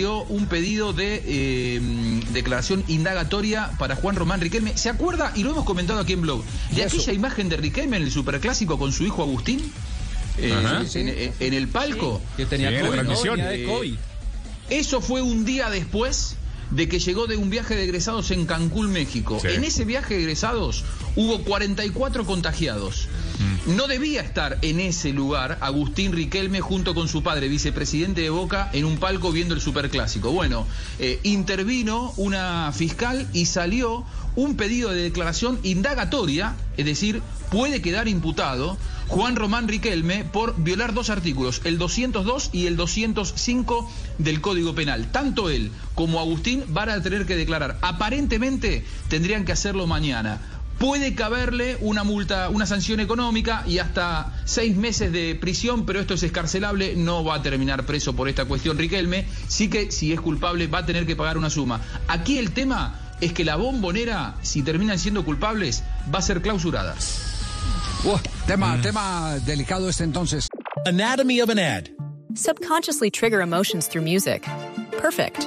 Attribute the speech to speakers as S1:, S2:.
S1: dio un pedido de eh, declaración indagatoria para Juan Román Riquelme. ¿Se acuerda? Y lo hemos comentado aquí en blog. De aquella imagen de Riquelme en el superclásico con su hijo Agustín. eh, en, en- en el palco.
S2: Que tenía
S3: Sí,
S2: COVID, de COVID.
S1: Eso fue un día después de que llegó de un viaje de egresados en Cancún, México.
S3: Sí.
S1: En ese viaje de egresados hubo 44 contagiados. No debía estar en ese lugar Agustín Riquelme junto con su padre, vicepresidente de Boca, en un palco viendo el superclásico. Bueno, eh, intervino una fiscal y salió un pedido de declaración indagatoria, es decir, puede quedar imputado Juan Román Riquelme por violar dos artículos, el 202 y el 205 del Código Penal. Tanto él como Agustín van a tener que declarar. Aparentemente tendrían que hacerlo mañana. Puede caberle una multa, una sanción económica y hasta seis meses de prisión, pero esto es escarcelable, no va a terminar preso por esta cuestión Riquelme, sí que si es culpable va a tener que pagar una suma. Aquí el tema es que la bombonera, si terminan siendo culpables, va a ser clausurada.
S4: Uah, tema, tema delicado este entonces.
S5: Anatomy of an ad.
S6: Subconsciously trigger emotions through music. Perfect.